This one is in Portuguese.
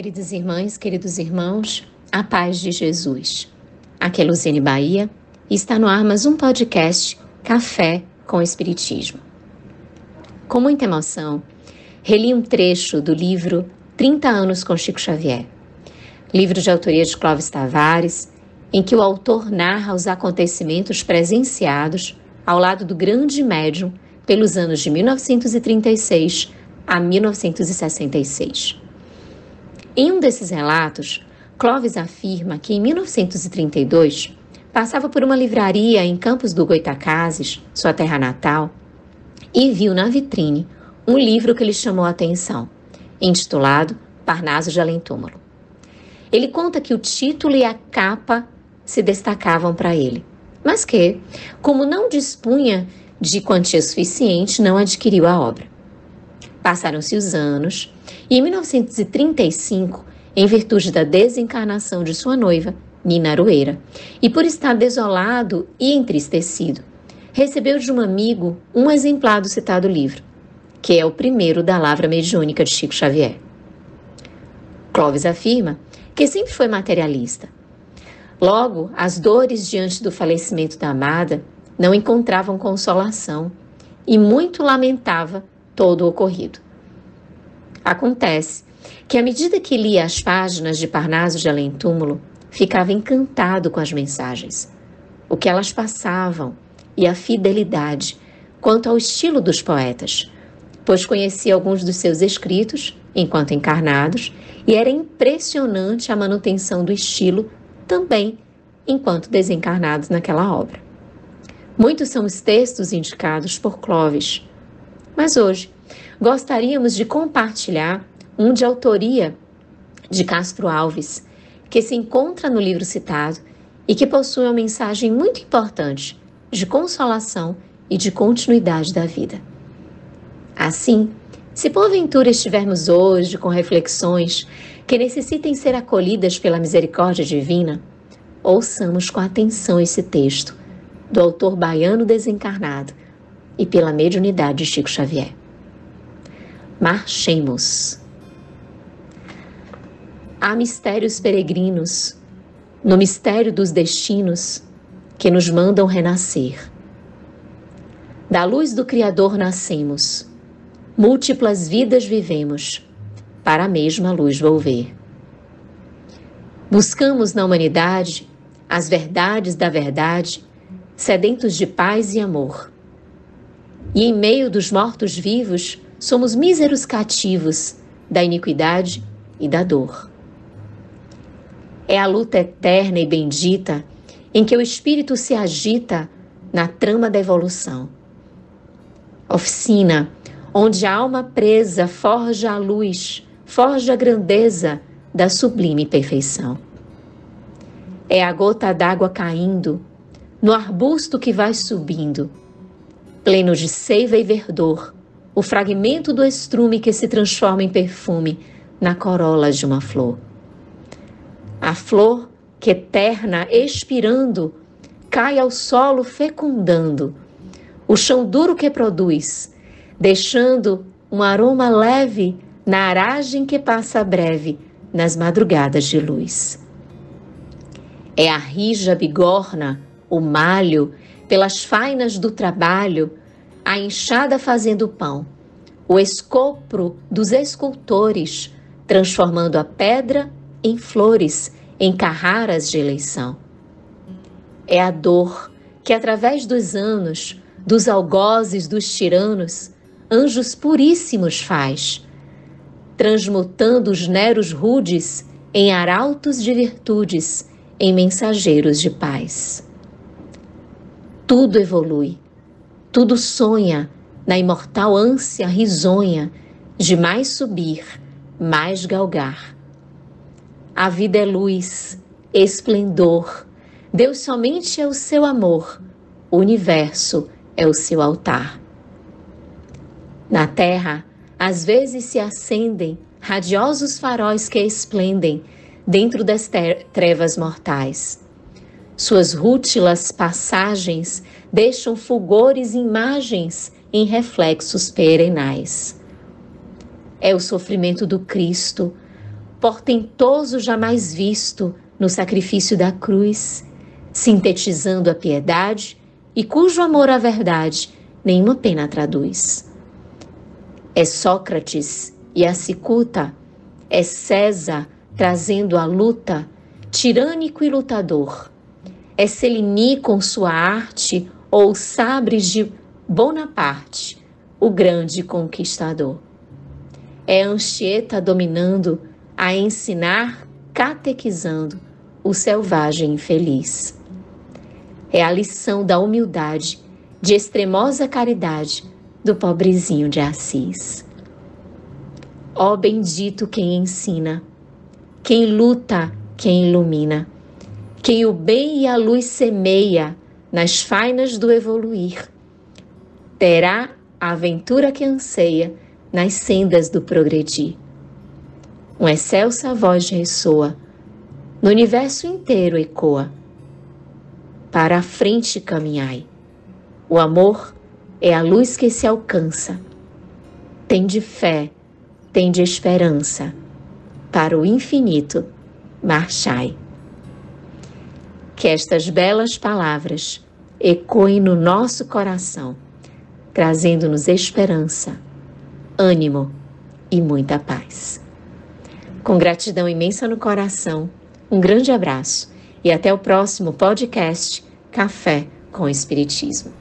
Queridas irmãs, queridos irmãos, a paz de Jesus. Aqui é Luciane Bahia e está no ar mais um podcast Café com Espiritismo. Com muita emoção, reli um trecho do livro 30 anos com Chico Xavier, livro de autoria de Clóvis Tavares, em que o autor narra os acontecimentos presenciados ao lado do grande médium pelos anos de 1936 a 1966. Em um desses relatos, Clovis afirma que em 1932 passava por uma livraria em Campos do Goitacazes, sua terra natal, e viu na vitrine um livro que lhe chamou a atenção, intitulado Parnaso de Além Túmulo. Ele conta que o título e a capa se destacavam para ele, mas que, como não dispunha de quantia suficiente, não adquiriu a obra. Passaram-se os anos e, em 1935, em virtude da desencarnação de sua noiva, Nina Aroeira, e por estar desolado e entristecido, recebeu de um amigo um exemplar do citado livro, que é o primeiro da Lavra Mediúnica de Chico Xavier. Clóvis afirma que sempre foi materialista. Logo, as dores diante do falecimento da amada não encontravam consolação e muito lamentava todo o ocorrido. Acontece que, à medida que lia as páginas de Parnaso de Além Túmulo, ficava encantado com as mensagens, o que elas passavam e a fidelidade quanto ao estilo dos poetas, pois conhecia alguns dos seus escritos enquanto encarnados e era impressionante a manutenção do estilo também enquanto desencarnados naquela obra. Muitos são os textos indicados por Clovis, mas hoje gostaríamos de compartilhar um de autoria de Castro Alves, que se encontra no livro citado e que possui uma mensagem muito importante de consolação e de continuidade da vida. Assim, se porventura estivermos hoje com reflexões que necessitem ser acolhidas pela misericórdia divina, ouçamos com atenção esse texto do autor baiano desencarnado e pela mediunidade de Chico Xavier. Marchemos. Há mistérios peregrinos no mistério dos destinos que nos mandam renascer. Da luz do Criador nascemos, múltiplas vidas vivemos, para a mesma luz volver. Buscamos na humanidade as verdades da verdade, sedentos de paz e amor. E em meio dos mortos-vivos, somos míseros cativos da iniquidade e da dor. É a luta eterna e bendita em que o espírito se agita na trama da evolução. Oficina onde a alma presa forja a luz, forja a grandeza da sublime perfeição. É a gota d'água caindo no arbusto que vai subindo, pleno de seiva e verdor, o fragmento do estrume que se transforma em perfume na corola de uma flor. A flor que eterna, expirando, cai ao solo fecundando, o chão duro que produz, deixando um aroma leve na aragem que passa breve nas madrugadas de luz. É a rija bigorna, o malho, pelas fainas do trabalho, a enxada fazendo pão, o escopro dos escultores, transformando a pedra em flores, em carraras de eleição. É a dor que, através dos anos, dos algozes dos tiranos, anjos puríssimos faz, transmutando os neros rudes em arautos de virtudes, em mensageiros de paz. Tudo evolui tudo sonha na imortal ânsia risonha de mais subir, mais galgar. A vida é luz, esplendor. Deus somente é o seu amor. O universo é o seu altar. Na terra, às vezes se acendem radiosos faróis que esplendem dentro das trevas mortais. Suas rútilas passagens deixam fulgores imagens em reflexos perenais. É o sofrimento do Cristo, portentoso jamais visto no sacrifício da cruz, sintetizando a piedade e cujo amor à verdade nenhuma pena traduz. É Sócrates e a cicuta, é César trazendo a luta, tirânico e lutador. É Celini com sua arte ou Sabres de Bonaparte, o grande conquistador. É Anchieta dominando a ensinar, catequizando o selvagem infeliz. É a lição da humildade, de extremosa caridade do pobrezinho de Assis. Ó bendito quem ensina, quem luta, quem ilumina, quem o bem e a luz semeia nas fainas do evoluir, terá a aventura que anseia nas sendas do progredir. Um excelsa voz ressoa, no universo inteiro ecoa. Para a frente caminhai. O amor é a luz que se alcança. Tem de fé, tem de esperança. Para o infinito, marchai. Que estas belas palavras ecoem no nosso coração, trazendo-nos esperança, ânimo e muita paz. Com gratidão imensa no coração, um grande abraço e até o próximo podcast Café com Espiritismo.